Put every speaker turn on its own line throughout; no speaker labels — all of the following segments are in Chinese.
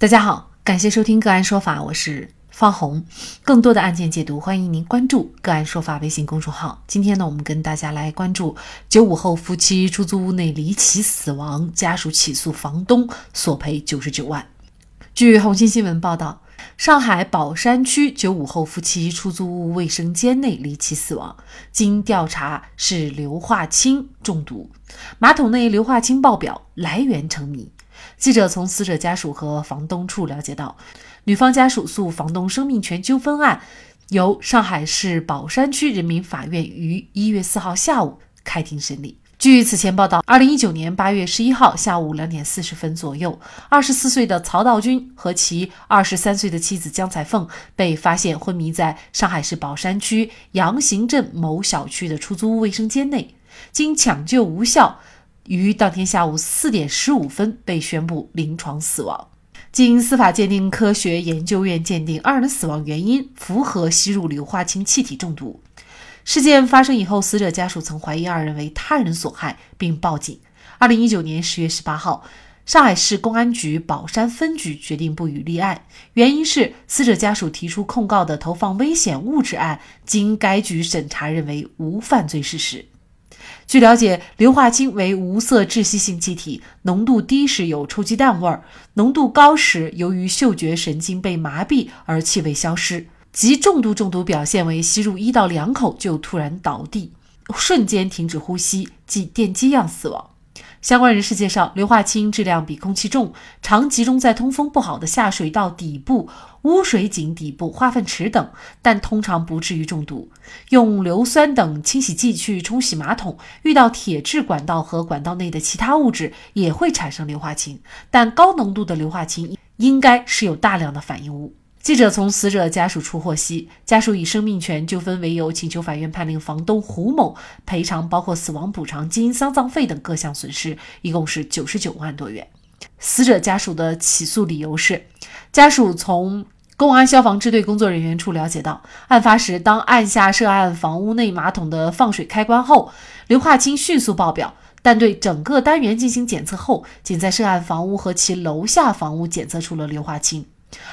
大家好，感谢收听个案说法，我是方红。更多的案件解读，欢迎您关注个案说法微信公众号。今天呢，我们跟大家来关注九五后夫妻出租屋内离奇死亡，家属起诉房东索赔九十九万。据红星新闻报道，上海宝山区九五后夫妻出租屋卫生间内离奇死亡，经调查是硫化氢中毒，马桶内硫化氢爆表，来源成谜。记者从死者家属和房东处了解到，女方家属诉房东生命权纠纷案由上海市宝山区人民法院于一月四号下午开庭审理。据此前报道，二零一九年八月十一号下午两点四十分左右，二十四岁的曹道军和其二十三岁的妻子江彩凤被发现昏迷在上海市宝山区杨行镇某小区的出租屋卫生间内，经抢救无效。于当天下午四点十五分被宣布临床死亡。经司法鉴定科学研究院鉴定，二人死亡原因符合吸入硫化氢气体中毒。事件发生以后，死者家属曾怀疑二人为他人所害，并报警。二零一九年十月十八号，上海市公安局宝山分局决定不予立案，原因是死者家属提出控告的投放危险物质案，经该局审查认为无犯罪事实。据了解，硫化氢为无色窒息性气体，浓度低时有臭鸡蛋味儿，浓度高时由于嗅觉神经被麻痹而气味消失。极重度中毒表现为吸入一到两口就突然倒地，瞬间停止呼吸，即电击样死亡。相关人士介绍，硫化氢质量比空气重，常集中在通风不好的下水道底部、污水井底部、化粪池等，但通常不至于中毒。用硫酸等清洗剂去冲洗马桶，遇到铁质管道和管道内的其他物质也会产生硫化氢，但高浓度的硫化氢应该是有大量的反应物。记者从死者家属处获悉，家属以生命权纠纷为由，请求法院判令房东胡某赔偿包括死亡补偿金、丧葬费等各项损失，一共是九十九万多元。死者家属的起诉理由是，家属从公安消防支队工作人员处了解到，案发时当按下涉案房屋内马桶的放水开关后，硫化氢迅速爆表，但对整个单元进行检测后，仅在涉案房屋和其楼下房屋检测出了硫化氢。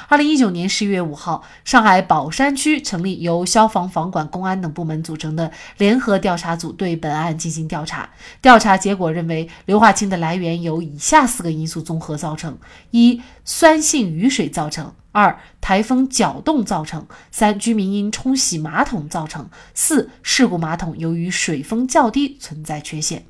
二零一九年十一月五号，上海宝山区成立由消防、房管、公安等部门组成的联合调查组，对本案进行调查。调查结果认为，硫化氢的来源由以下四个因素综合造成：一、酸性雨水造成；二、台风搅动造成；三、居民因冲洗马桶造成；四、事故马桶由于水封较低存在缺陷。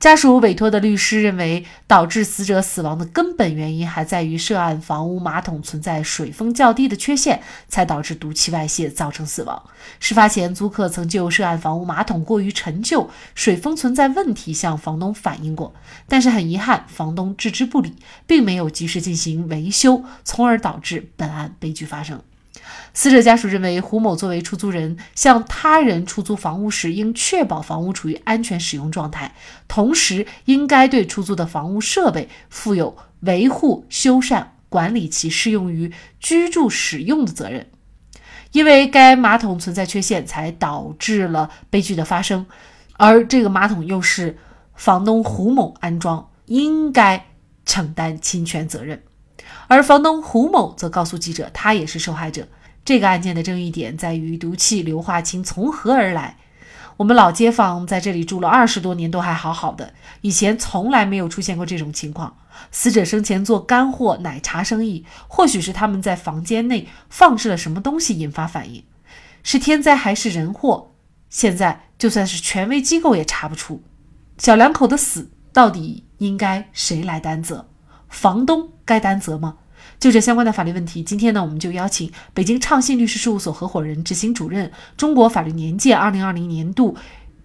家属委托的律师认为，导致死者死亡的根本原因还在于涉案房屋马桶存在水封较低的缺陷，才导致毒气外泄造成死亡。事发前，租客曾就涉案房屋马桶过于陈旧、水封存在问题向房东反映过，但是很遗憾，房东置之不理，并没有及时进行维修，从而导致本案悲剧发生。死者家属认为，胡某作为出租人，向他人出租房屋时，应确保房屋处于安全使用状态，同时应该对出租的房屋设备负有维护、修缮、管理其适用于居住使用的责任。因为该马桶存在缺陷，才导致了悲剧的发生，而这个马桶又是房东胡某安装，应该承担侵权责任。而房东胡某则告诉记者，他也是受害者。这个案件的争议点在于毒气硫化氢从何而来。我们老街坊在这里住了二十多年，都还好好的，以前从来没有出现过这种情况。死者生前做干货奶茶生意，或许是他们在房间内放置了什么东西引发反应，是天灾还是人祸？现在就算是权威机构也查不出。小两口的死到底应该谁来担责？房东该担责吗？就这相关的法律问题，今天呢，我们就邀请北京畅信律师事务所合伙人、执行主任、中国法律年鉴二零二零年度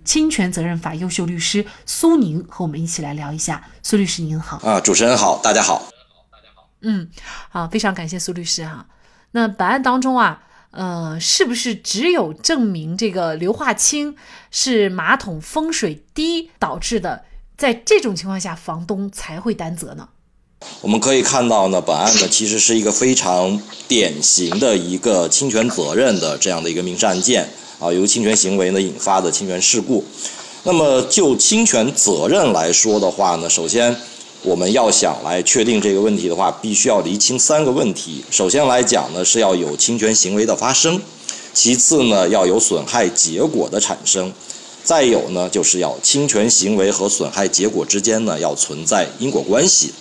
侵权责任法优秀律师苏宁和我们一起来聊一下。苏律师您好
啊，主持人好，大家好，
大家好，嗯，好，非常感谢苏律师哈。那本案当中啊，呃，是不是只有证明这个硫化氢是马桶风水低导致的，在这种情况下，房东才会担责呢？
我们可以看到呢，本案呢其实是一个非常典型的一个侵权责任的这样的一个民事案件啊，由侵权行为呢引发的侵权事故。那么就侵权责任来说的话呢，首先我们要想来确定这个问题的话，必须要厘清三个问题。首先来讲呢，是要有侵权行为的发生；其次呢，要有损害结果的产生；再有呢，就是要侵权行为和损害结果之间呢要存在因果关系。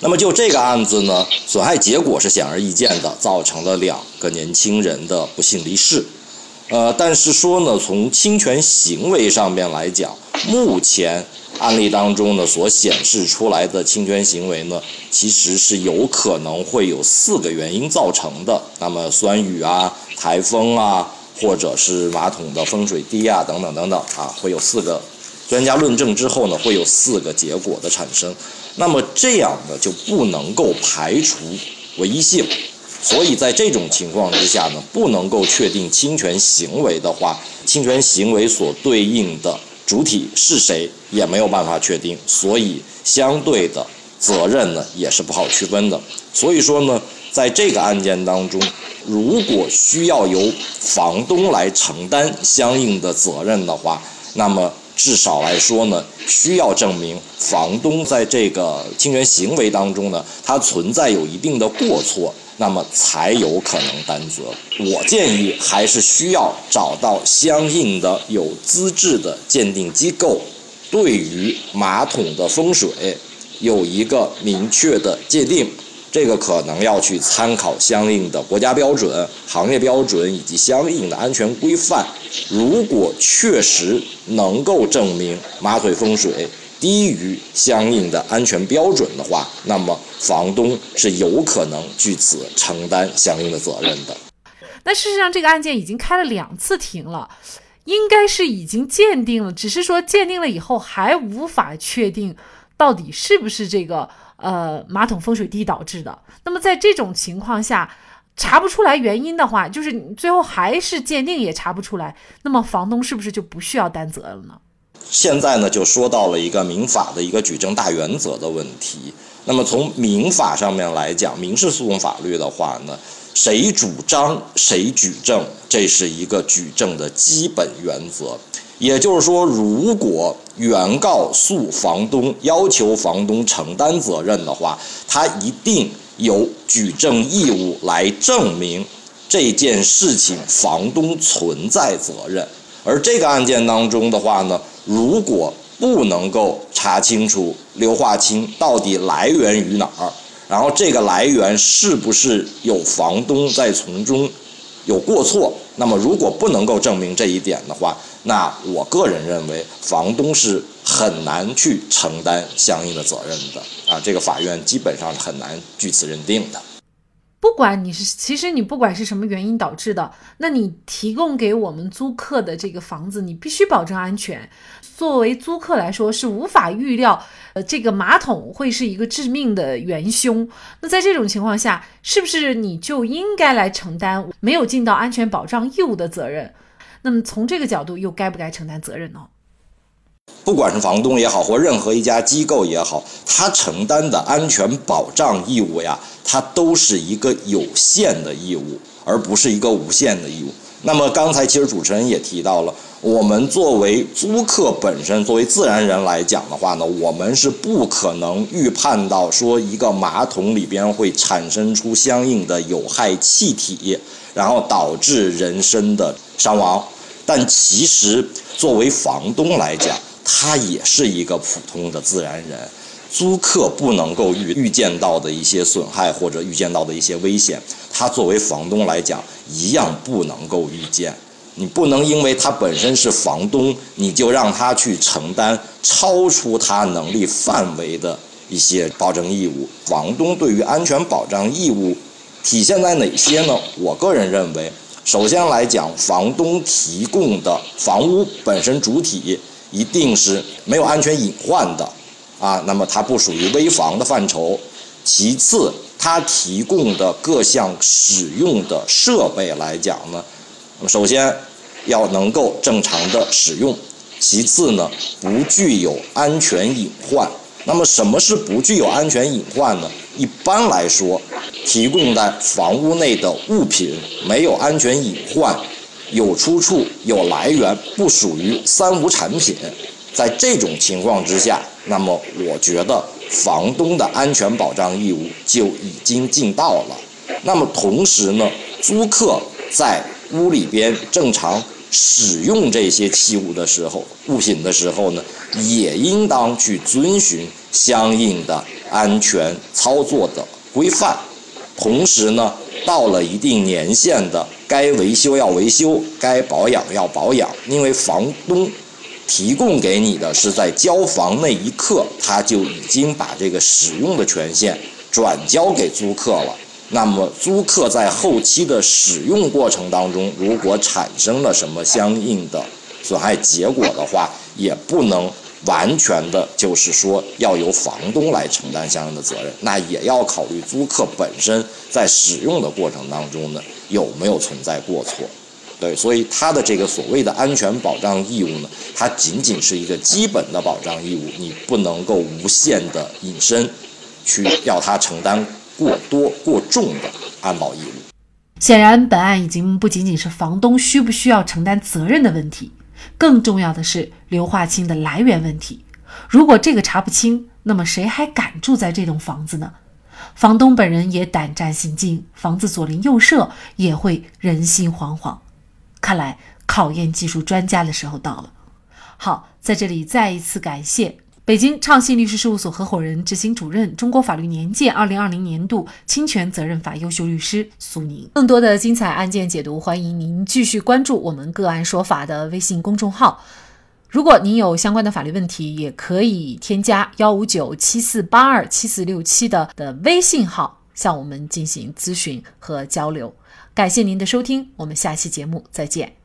那么就这个案子呢，损害结果是显而易见的，造成了两个年轻人的不幸离世。呃，但是说呢，从侵权行为上面来讲，目前案例当中呢所显示出来的侵权行为呢，其实是有可能会有四个原因造成的。那么酸雨啊、台风啊，或者是马桶的风水低啊，等等等等啊，会有四个专家论证之后呢，会有四个结果的产生。那么这样呢，就不能够排除唯一性。所以在这种情况之下呢，不能够确定侵权行为的话，侵权行为所对应的主体是谁也没有办法确定，所以相对的责任呢也是不好区分的。所以说呢，在这个案件当中，如果需要由房东来承担相应的责任的话，那么至少来说呢，需要证明房东在这个侵权行为当中呢，他存在有一定的过错。那么才有可能担责。我建议还是需要找到相应的有资质的鉴定机构，对于马桶的风水有一个明确的界定。这个可能要去参考相应的国家标准、行业标准以及相应的安全规范。如果确实能够证明马腿风水，低于相应的安全标准的话，那么房东是有可能据此承担相应的责任的。
那事实上，这个案件已经开了两次庭了，应该是已经鉴定了，只是说鉴定了以后还无法确定到底是不是这个呃马桶风水低导致的。那么在这种情况下，查不出来原因的话，就是最后还是鉴定也查不出来，那么房东是不是就不需要担责了呢？
现在呢，就说到了一个民法的一个举证大原则的问题。那么从民法上面来讲，民事诉讼法律的话呢，谁主张谁举证，这是一个举证的基本原则。也就是说，如果原告诉房东要求房东承担责任的话，他一定有举证义务来证明这件事情房东存在责任。而这个案件当中的话呢，如果不能够查清楚硫化氢到底来源于哪儿，然后这个来源是不是有房东在从中有过错，那么如果不能够证明这一点的话，那我个人认为房东是很难去承担相应的责任的啊，这个法院基本上是很难据此认定的。
不管你是，其实你不管是什么原因导致的，那你提供给我们租客的这个房子，你必须保证安全。作为租客来说，是无法预料，呃，这个马桶会是一个致命的元凶。那在这种情况下，是不是你就应该来承担没有尽到安全保障义务的责任？那么从这个角度，又该不该承担责任呢？
不管是房东也好，或任何一家机构也好，他承担的安全保障义务呀。它都是一个有限的义务，而不是一个无限的义务。那么刚才其实主持人也提到了，我们作为租客本身，作为自然人来讲的话呢，我们是不可能预判到说一个马桶里边会产生出相应的有害气体，然后导致人身的伤亡。但其实作为房东来讲，他也是一个普通的自然人。租客不能够预预见到的一些损害或者预见到的一些危险，他作为房东来讲，一样不能够预见。你不能因为他本身是房东，你就让他去承担超出他能力范围的一些保证义务。房东对于安全保障义务体现在哪些呢？我个人认为，首先来讲，房东提供的房屋本身主体一定是没有安全隐患的。啊，那么它不属于危房的范畴。其次，它提供的各项使用的设备来讲呢，那么首先要能够正常的使用。其次呢，不具有安全隐患。那么什么是不具有安全隐患呢？一般来说，提供在房屋内的物品没有安全隐患，有出处、有来源，不属于三无产品。在这种情况之下。那么，我觉得房东的安全保障义务就已经尽到了。那么同时呢，租客在屋里边正常使用这些器物的时候、物品的时候呢，也应当去遵循相应的安全操作的规范。同时呢，到了一定年限的，该维修要维修，该保养要保养，因为房东。提供给你的是在交房那一刻，他就已经把这个使用的权限转交给租客了。那么租客在后期的使用过程当中，如果产生了什么相应的损害结果的话，也不能完全的就是说要由房东来承担相应的责任，那也要考虑租客本身在使用的过程当中呢有没有存在过错。对，所以他的这个所谓的安全保障义务呢，它仅仅是一个基本的保障义务，你不能够无限的引申，去要他承担过多过重的安保义务。
显然，本案已经不仅仅是房东需不需要承担责任的问题，更重要的是硫化氢的来源问题。如果这个查不清，那么谁还敢住在这栋房子呢？房东本人也胆战心惊，房子左邻右舍也会人心惶惶。看来考验技术专家的时候到了。好，在这里再一次感谢北京畅信律师事务所合伙人、执行主任、中国法律年鉴二零二零年度侵权责任法优秀律师苏宁。更多的精彩案件解读，欢迎您继续关注我们“个案说法”的微信公众号。如果您有相关的法律问题，也可以添加幺五九七四八二七四六七的的微信号向我们进行咨询和交流。感谢您的收听，我们下期节目再见。